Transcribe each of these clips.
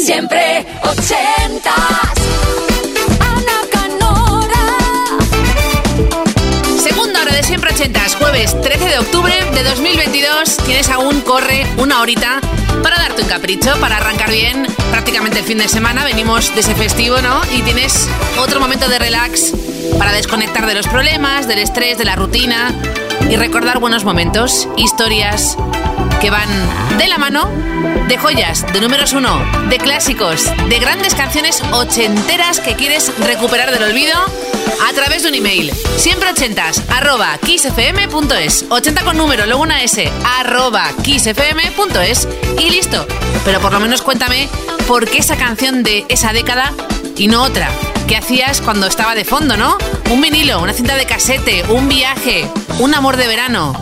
Siempre ochentas. Ana Canora. Segunda hora de siempre ochentas, jueves 13 de octubre de 2022. Tienes aún, corre una horita para darte un capricho, para arrancar bien prácticamente el fin de semana. Venimos de ese festivo, ¿no? Y tienes otro momento de relax para desconectar de los problemas, del estrés, de la rutina y recordar buenos momentos, historias que van de la mano de joyas, de números uno, de clásicos, de grandes canciones ochenteras que quieres recuperar del olvido a través de un email. Siempre ochentas, arroba kissfm.es. 80 con número, luego una S, arroba kissfm.es y listo. Pero por lo menos cuéntame por qué esa canción de esa década y no otra. ¿Qué hacías cuando estaba de fondo, no? Un vinilo, una cinta de casete, un viaje, un amor de verano.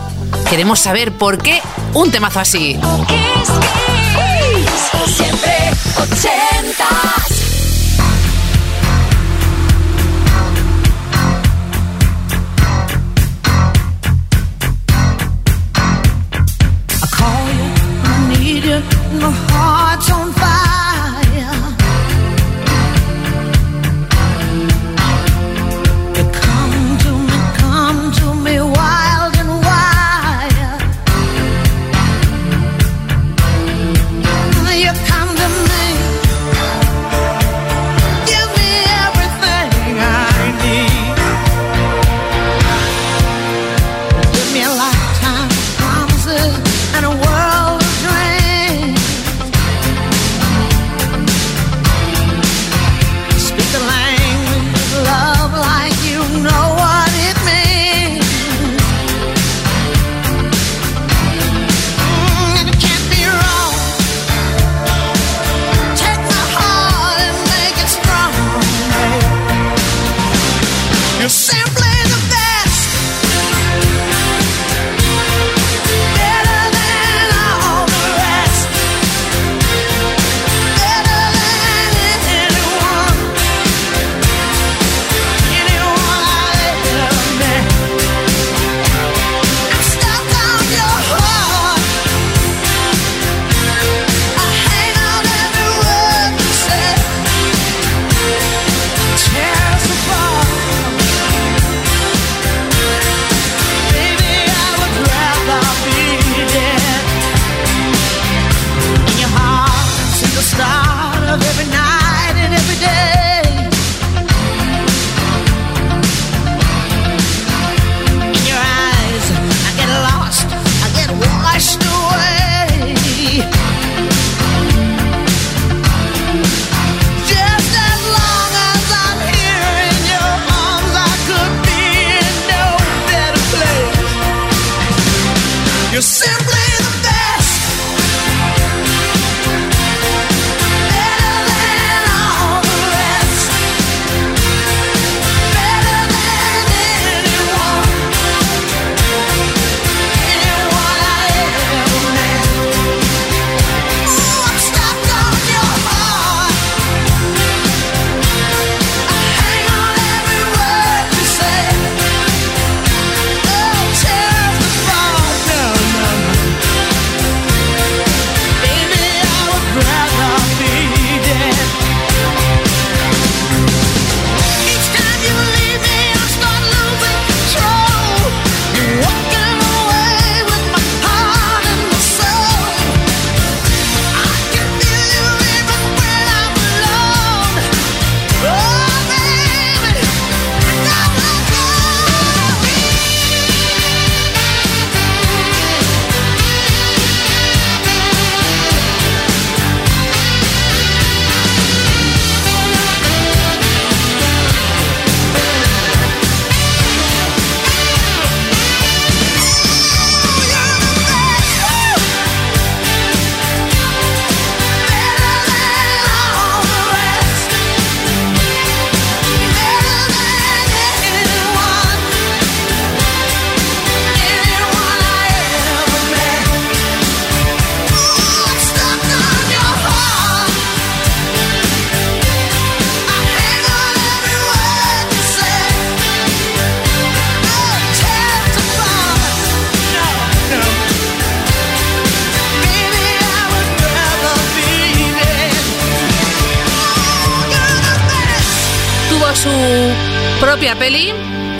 Queremos saber por qué un temazo así. Kiss, kiss, siempre 80.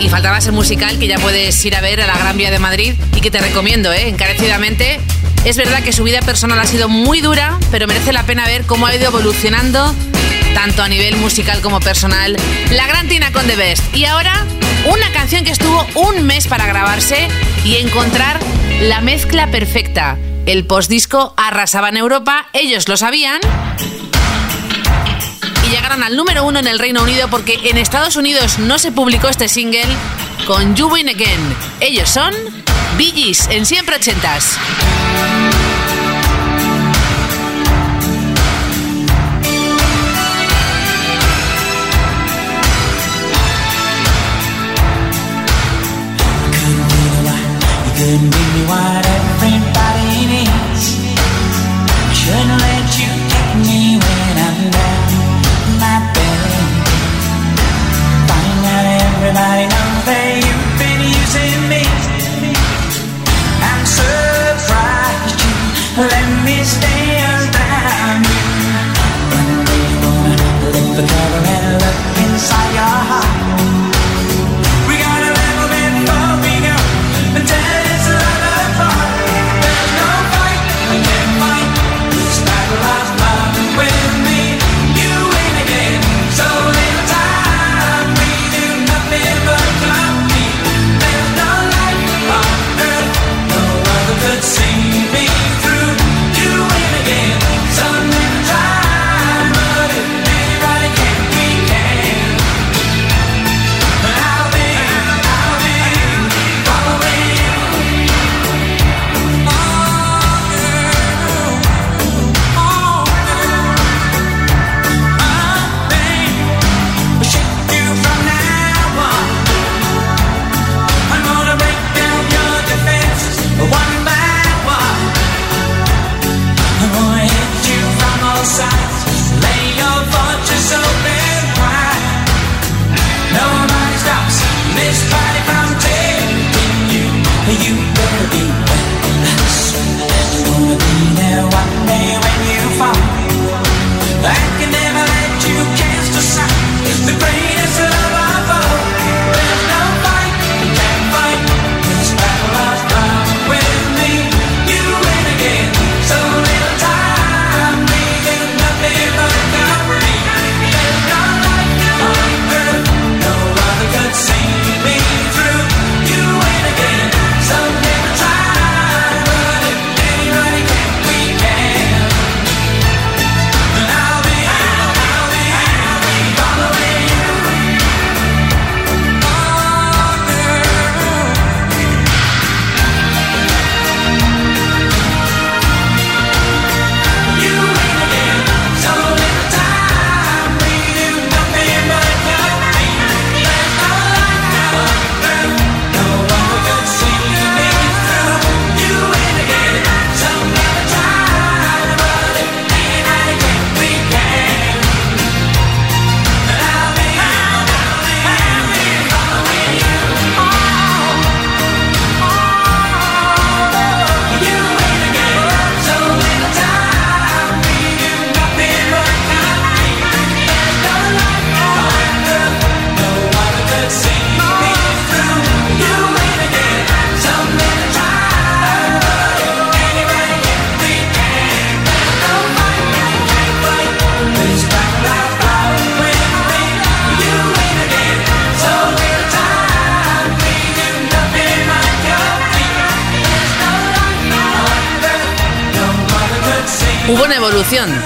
Y faltaba ese musical que ya puedes ir a ver a la Gran Vía de Madrid y que te recomiendo, ¿eh? encarecidamente. Es verdad que su vida personal ha sido muy dura, pero merece la pena ver cómo ha ido evolucionando tanto a nivel musical como personal. La gran Tina con The Best. Y ahora, una canción que estuvo un mes para grabarse y encontrar la mezcla perfecta. El postdisco arrasaba en Europa, ellos lo sabían y llegaron al número uno en el Reino Unido porque en Estados Unidos no se publicó este single con You Win Again. Ellos son Bee Gees en siempre ochentas.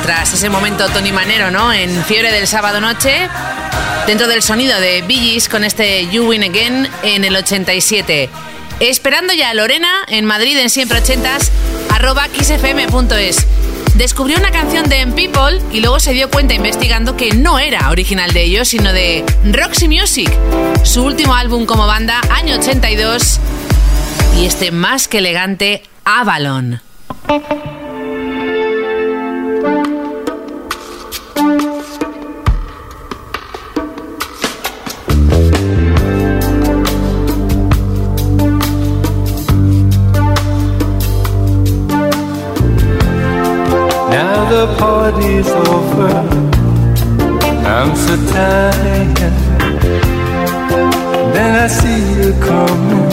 Tras ese momento Tony Manero, ¿no? En Fiebre del Sábado Noche, dentro del sonido de Gees con este You Win Again en el 87. Esperando ya a Lorena en Madrid en siempre ochentas, arroba xfm.es. Descubrió una canción de M People y luego se dio cuenta investigando que no era original de ellos, sino de Roxy Music, su último álbum como banda, año 82, y este más que elegante Avalon. Party's over. I'm so tired. Then I see you coming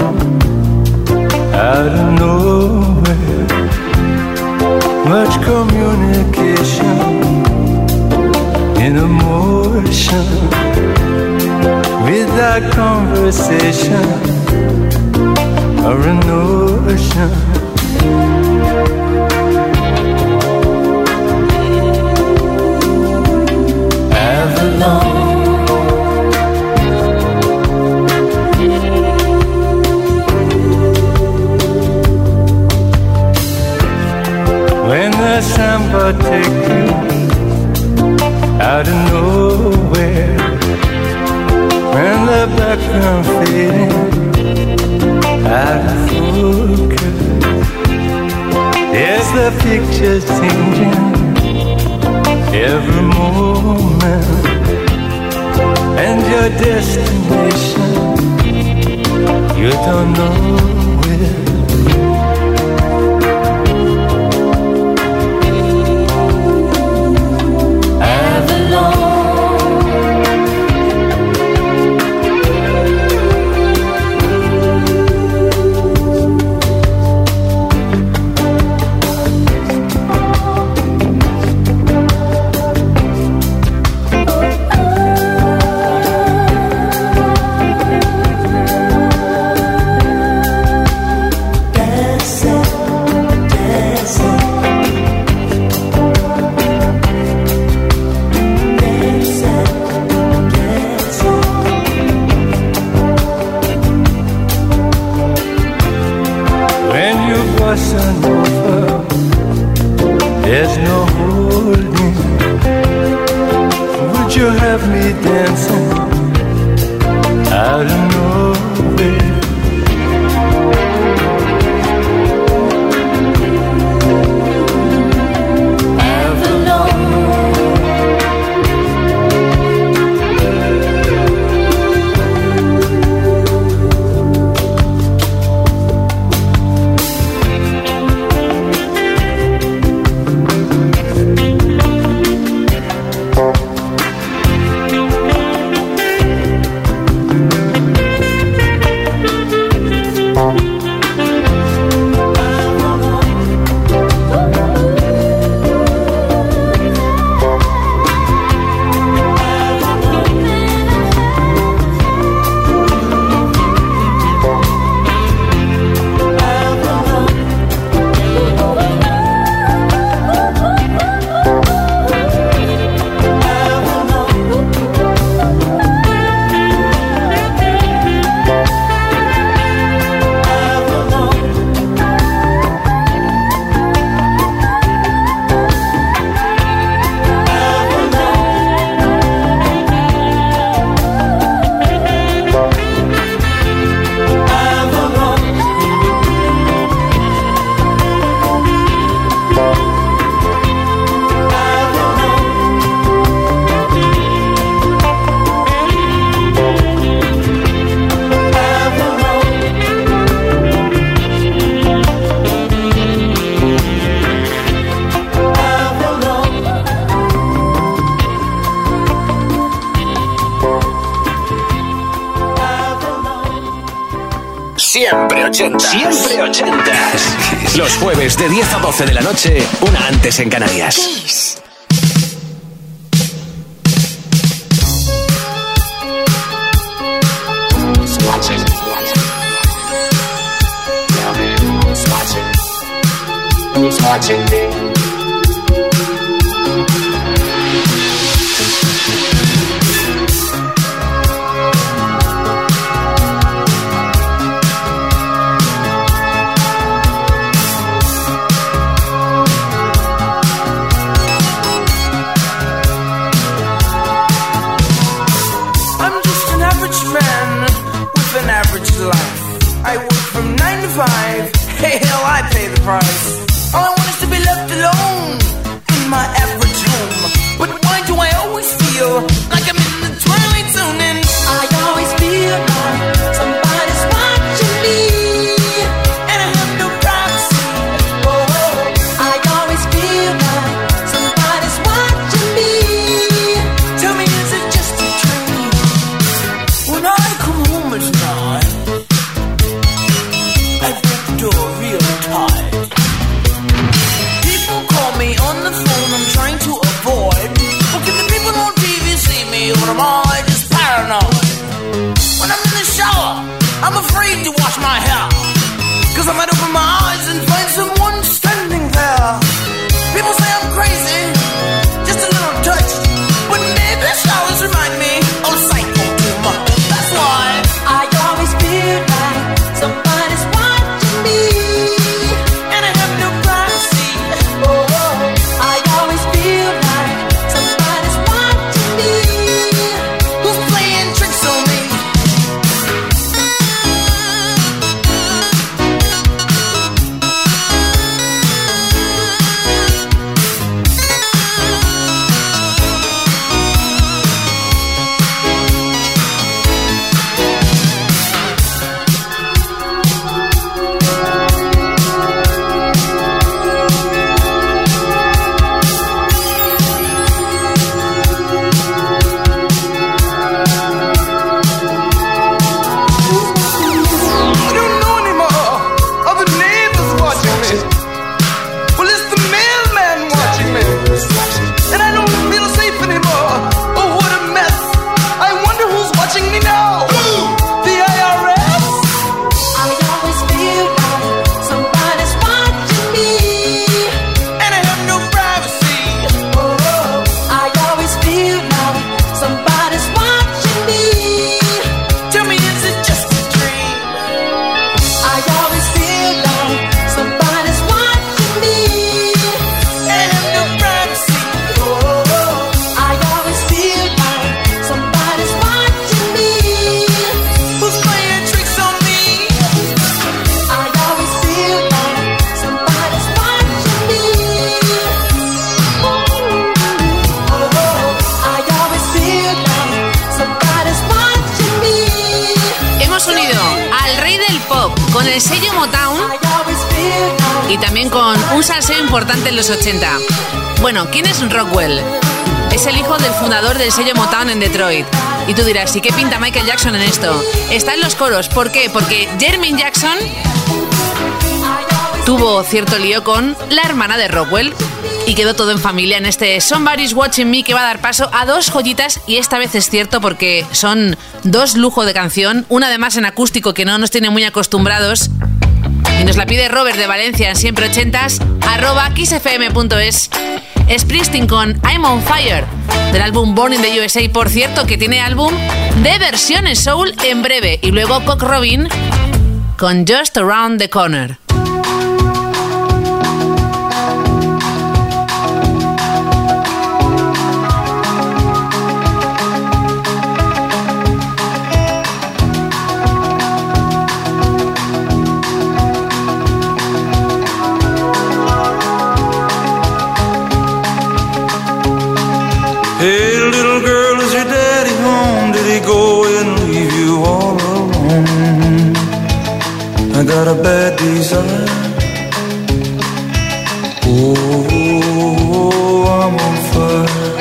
out of nowhere. Much communication in emotion without conversation or a notion. You out of nowhere, when the background fading out of focus, the picture's changing every moment, and your destination you don't know where. Siempre ochentas. Siempre ochentas. Los jueves de 10 a 12 de la noche, una antes en Canarias. I'm I'm always ages paranoid. When I'm in the shower, I'm afraid to wash my hair. Cause I might open my eyes. Importante en los 80. Bueno, ¿quién es Rockwell? Es el hijo del fundador del sello Motown en Detroit. Y tú dirás, ¿y qué pinta Michael Jackson en esto? Está en los coros. ¿Por qué? Porque Jermaine Jackson tuvo cierto lío con la hermana de Rockwell y quedó todo en familia en este Somebody's Watching Me que va a dar paso a dos joyitas y esta vez es cierto porque son dos lujos de canción, una además en acústico que no nos tiene muy acostumbrados y nos la pide Robert de Valencia en siempre ochentas arroba xfm.es Springsteen con I'm on Fire del álbum Born in the USA por cierto que tiene álbum de versiones soul en breve. Y luego Cock Robin con Just Around the Corner got a bad desire. Oh, I'm on fire.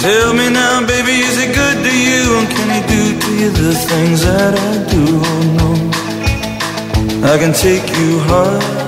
Tell me now, baby, is he good to you? And can he do to you the things that I do? Oh, no. I can take you high.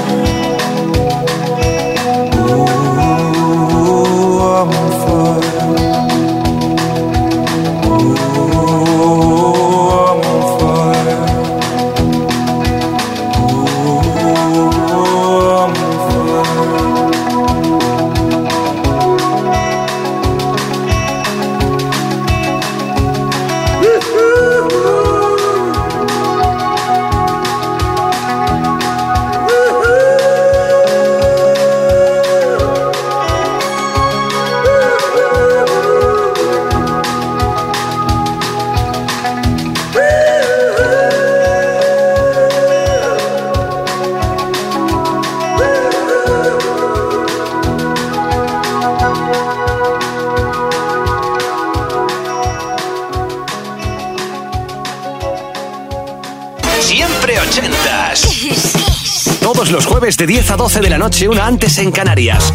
Todos los jueves de 10 a 12 de la noche, una antes en Canarias.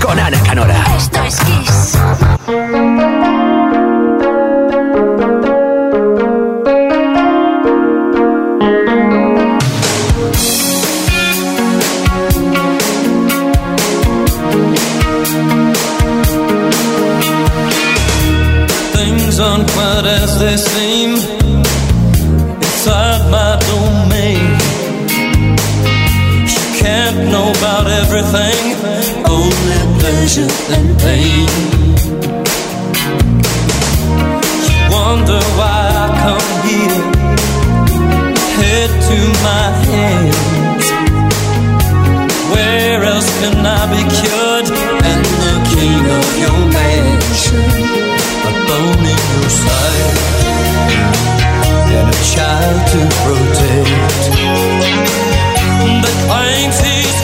Con Ana Canora. Esto es Kiss. Things aren't quite as they seem everything, only pleasure and pain. You wonder why I come here, head to my hands. Where else can I be cured? And the king of your mansion, a bone in your side, and a child to protect. But claims he's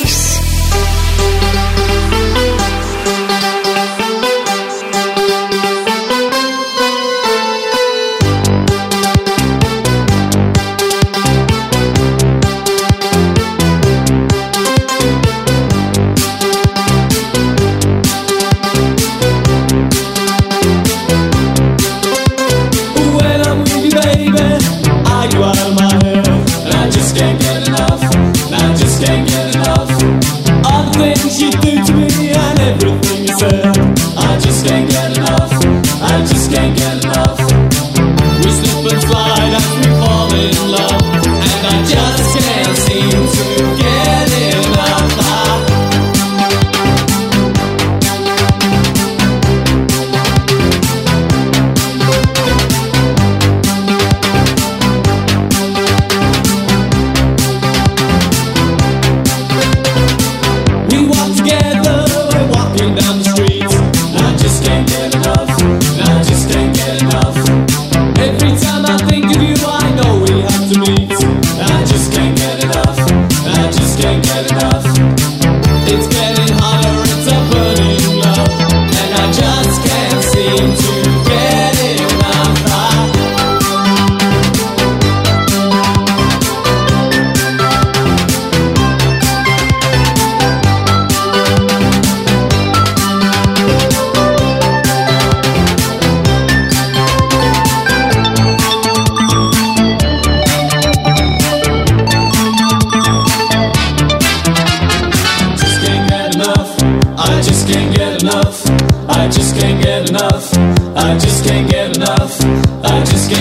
I just can't get enough. I just can't.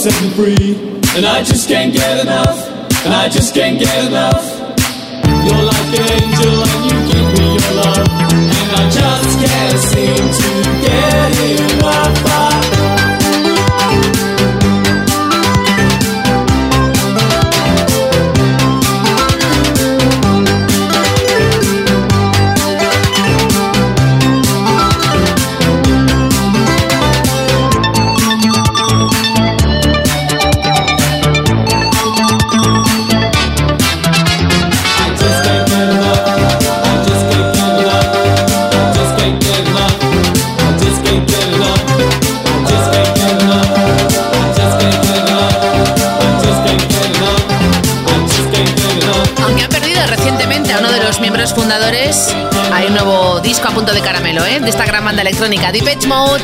Set me free, and I just can't get enough. And I just can't get enough. Banda electrónica, Deep Edge Mode,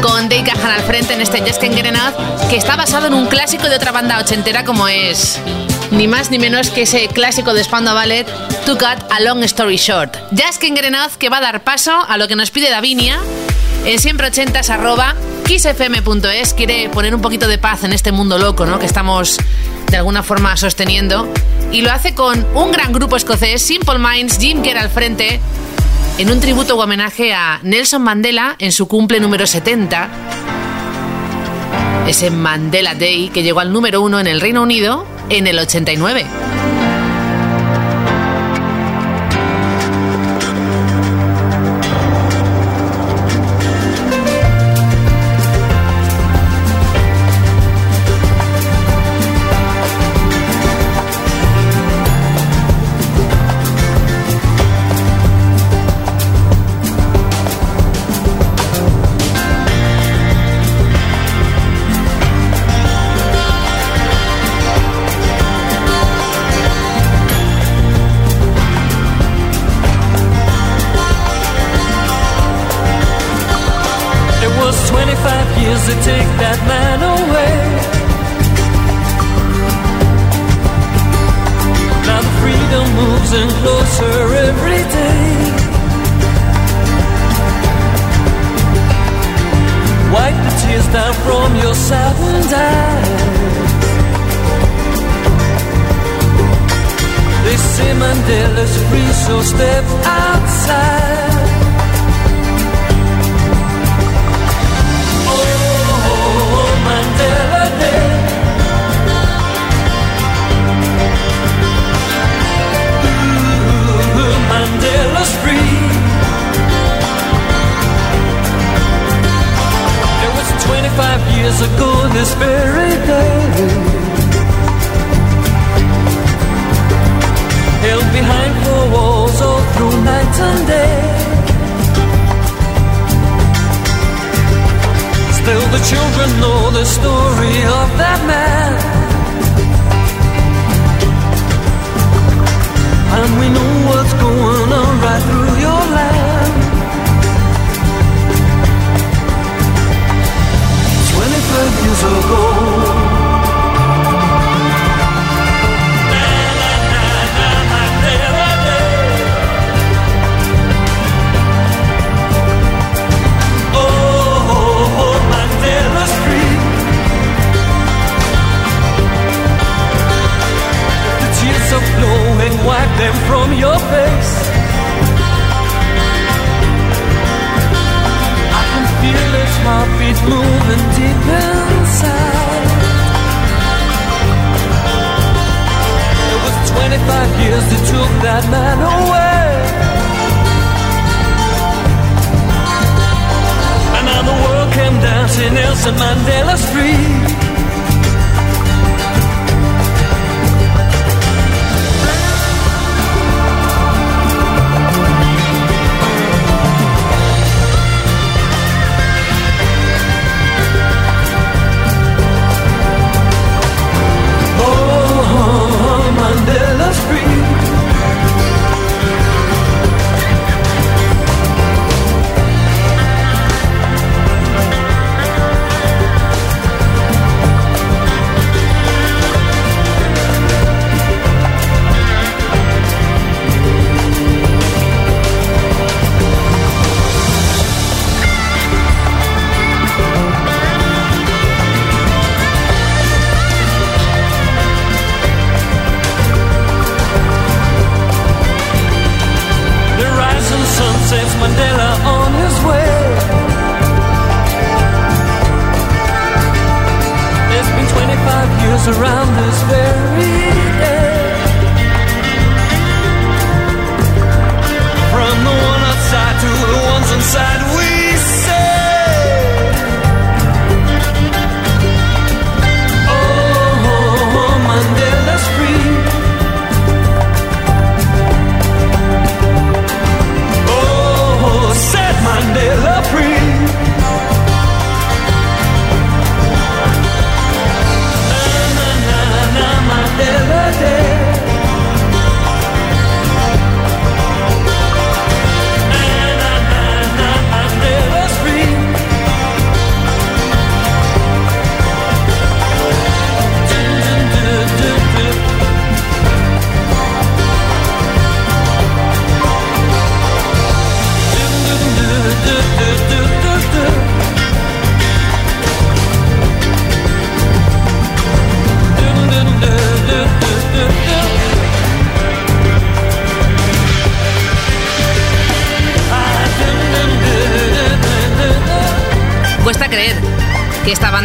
con Dave Gahan al frente en este Just que está basado en un clásico de otra banda ochentera como es ni más ni menos que ese clásico de Spandau Ballet, To Cut a Long Story Short. Just Can't Get Enough que va a dar paso a lo que nos pide Davinia en siempre ochentas arroba kissfm.es quiere poner un poquito de paz en este mundo loco, ¿no? Que estamos de alguna forma sosteniendo. Y lo hace con un gran grupo escocés, Simple Minds, Jim Kerr al frente, en un tributo o homenaje a Nelson Mandela en su cumple número 70. Ese Mandela Day que llegó al número uno en el Reino Unido en el 89.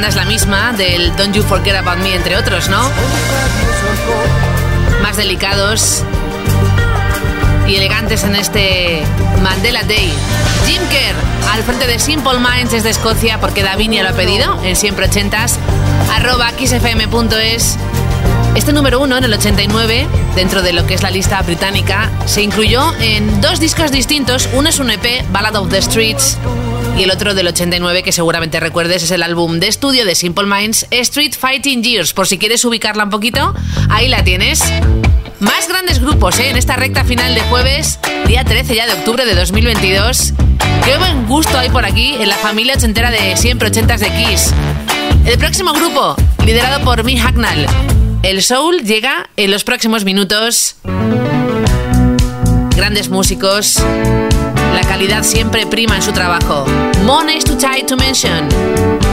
Banda es la misma del Don't You Forget About Me, entre otros, ¿no? Más delicados y elegantes en este Mandela Day. Jim Kerr, al frente de Simple Minds desde Escocia, porque Davinia lo ha pedido, en siempre ochentas, arroba xfm.es. Este número uno, en el 89, dentro de lo que es la lista británica, se incluyó en dos discos distintos. Uno es un EP, Ballad of the Streets, y el otro del 89, que seguramente recuerdes, es el álbum de estudio de Simple Minds, Street Fighting Years. Por si quieres ubicarla un poquito, ahí la tienes. Más grandes grupos ¿eh? en esta recta final de jueves, día 13 ya de octubre de 2022. Qué buen gusto hay por aquí en la familia ochentera de siempre ochentas de Kiss. El próximo grupo, liderado por Mick Hacknall. El Soul llega en los próximos minutos. Grandes músicos. La calidad siempre prima en su trabajo. Money's too tight to mention.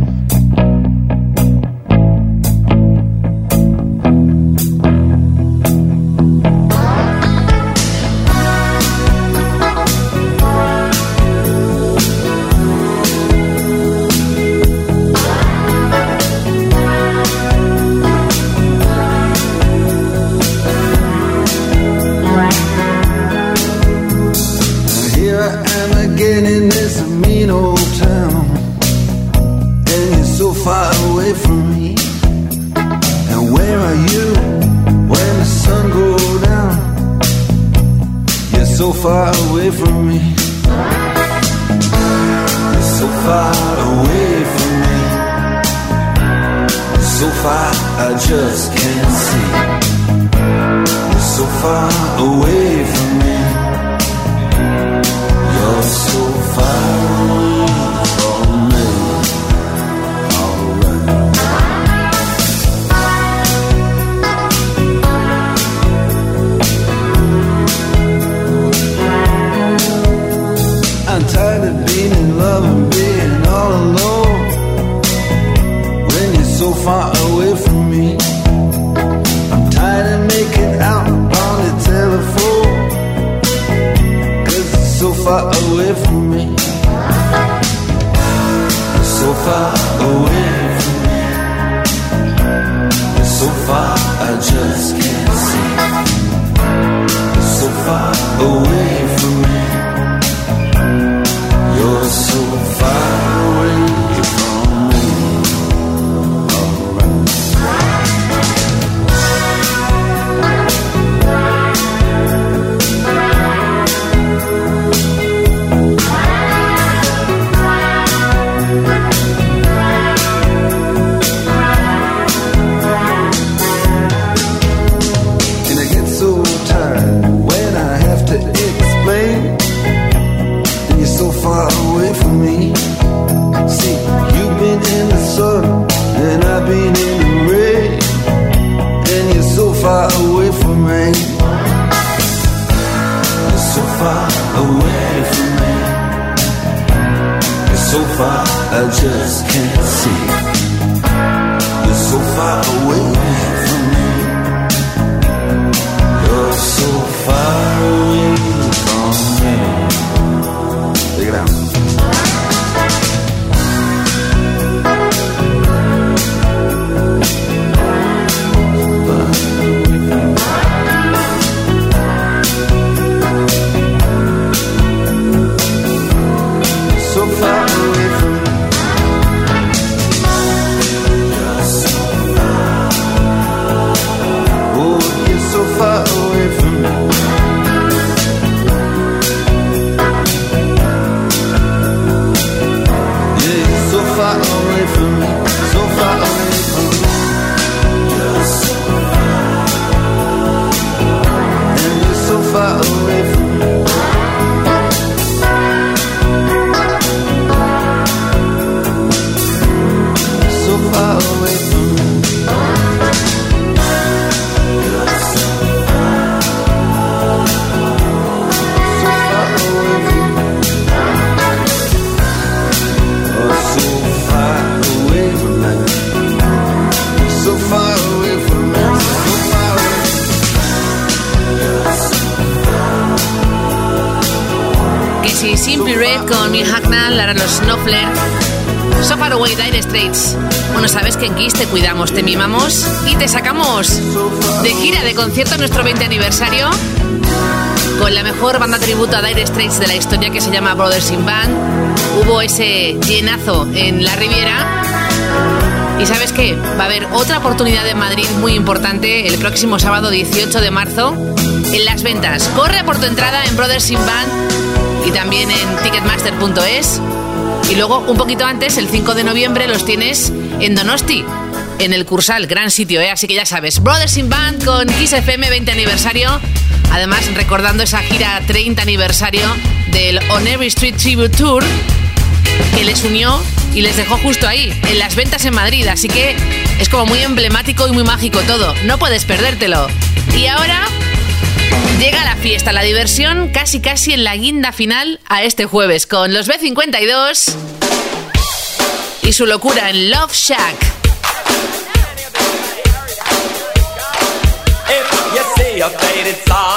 away from me. So far away from me. So far I just can't see. So far away. Concierto nuestro 20 aniversario con la mejor banda tributo a Dire Straits de la historia que se llama Brothers in Band. Hubo ese llenazo en la Riviera. Y sabes qué, va a haber otra oportunidad en Madrid muy importante el próximo sábado 18 de marzo en las ventas. Corre por tu entrada en Brothers in Band y también en ticketmaster.es. Y luego, un poquito antes, el 5 de noviembre, los tienes en Donosti, en el Cursal, gran sitio, ¿eh? Así que ya sabes, Brothers in Band con Kiss FM 20 aniversario. Además, recordando esa gira 30 aniversario del On Every Street Tribute Tour que les unió y les dejó justo ahí, en las ventas en Madrid. Así que es como muy emblemático y muy mágico todo. No puedes perdértelo. Y ahora llega la fiesta, la diversión casi casi en la guinda final a este jueves con los B52 y su locura en Love Shack. It's it soft.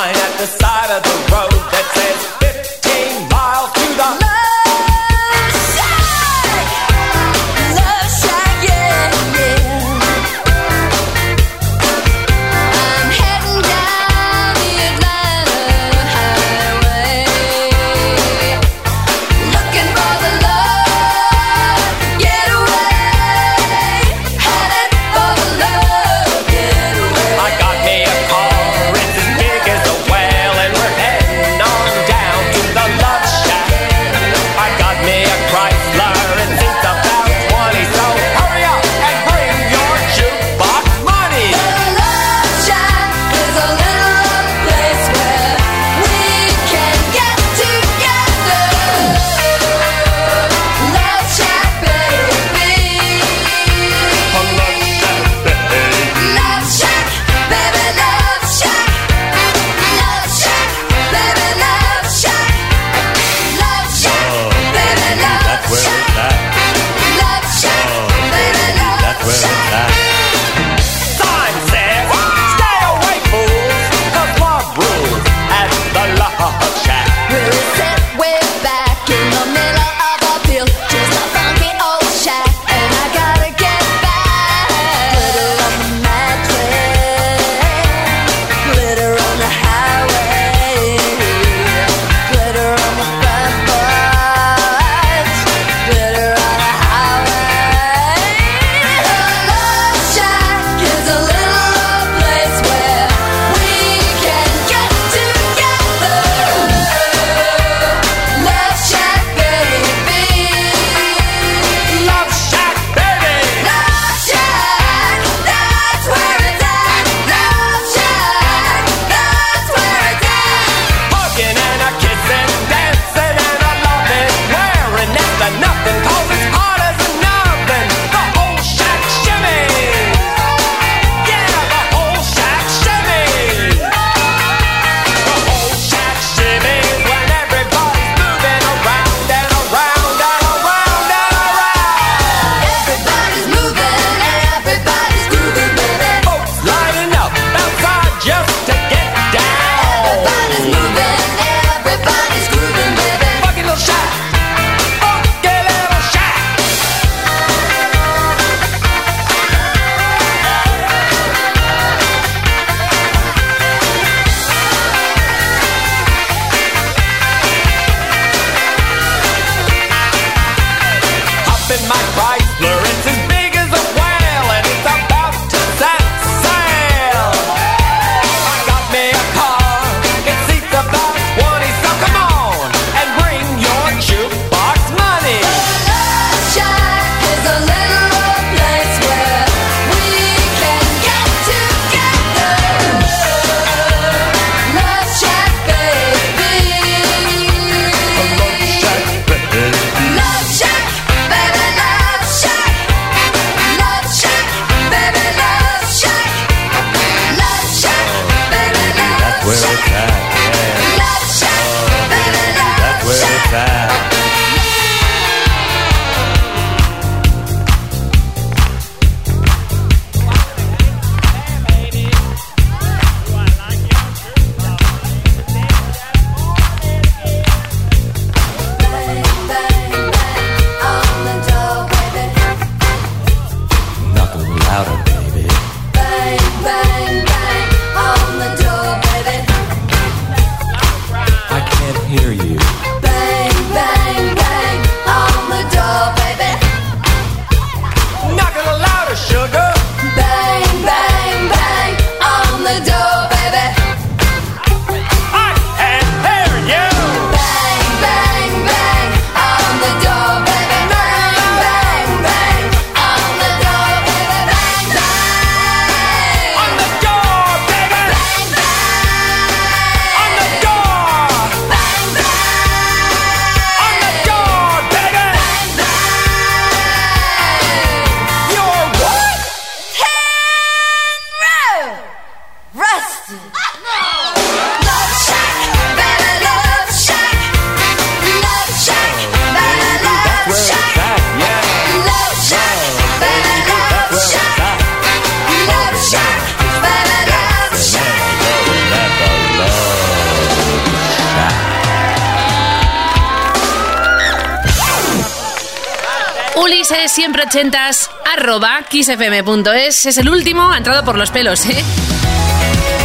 Ulises siempre ochentas arroba kissfm.es es el último, ha entrado por los pelos, ¿eh?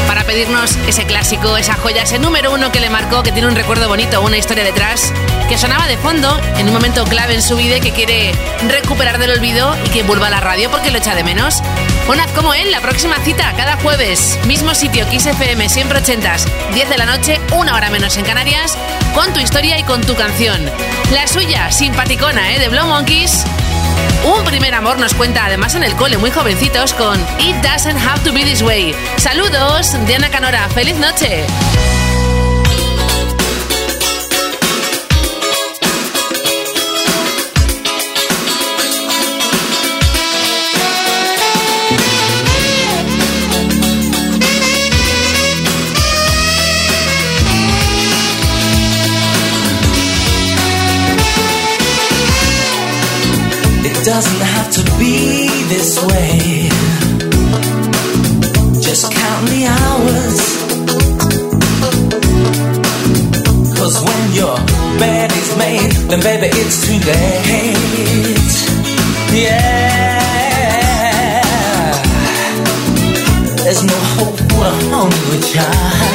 Para pedirnos ese clásico, esa joya, ese número uno que le marcó, que tiene un recuerdo bonito, una historia detrás, que sonaba de fondo en un momento clave en su vida y que quiere recuperar del olvido y que vuelva a la radio porque lo echa de menos. Haz como él, la próxima cita, cada jueves, mismo sitio, Kiss FM, siempre ochentas, 10 de la noche, una hora menos en Canarias, con tu historia y con tu canción. La suya, simpaticona, ¿eh? De Blow Monkeys. Un primer amor nos cuenta además en el cole, muy jovencitos, con It Doesn't Have to Be This Way. Saludos, Diana Canora, feliz noche. Doesn't have to be this way. Just count the hours. Cause when your bed is made, then baby it's too late. Yeah. There's no hope for a hungry child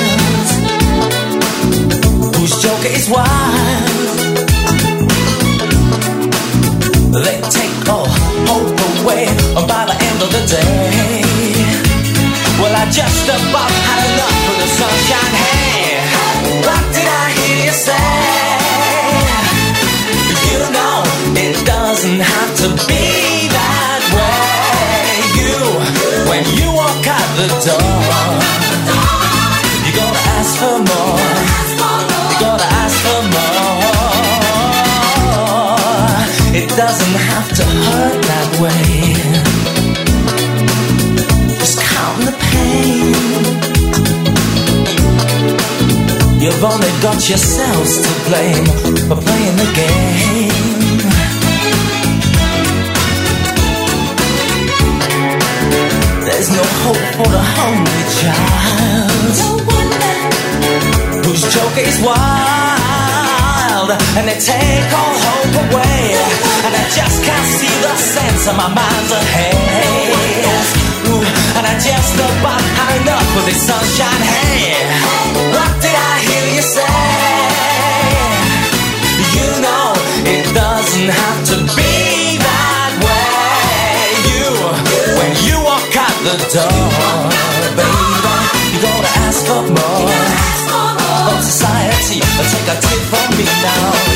to hurt that way. Just count the pain. You've only got yourselves to blame for playing the game. There's no hope for the hungry child. Whose joke is wild and they take all hope away. And I just can't see the sense of my mind's ahead. Ooh, and I just about had enough of this sunshine. Hey, what did I hear you say? You know it doesn't have to be that way. You, when you walk out the door, baby, you gotta ask for more. From society, take a tip from me now.